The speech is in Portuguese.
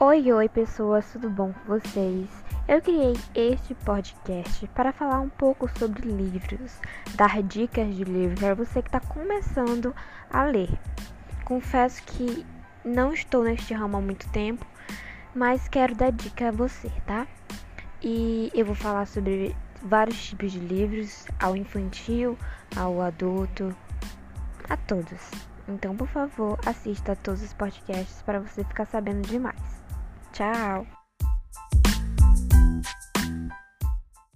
Oi, oi pessoas, tudo bom com vocês? Eu criei este podcast para falar um pouco sobre livros, dar dicas de livros para você que está começando a ler. Confesso que não estou neste ramo há muito tempo, mas quero dar dica a você, tá? E eu vou falar sobre vários tipos de livros, ao infantil, ao adulto, a todos. Então, por favor, assista a todos os podcasts para você ficar sabendo demais. Tchau!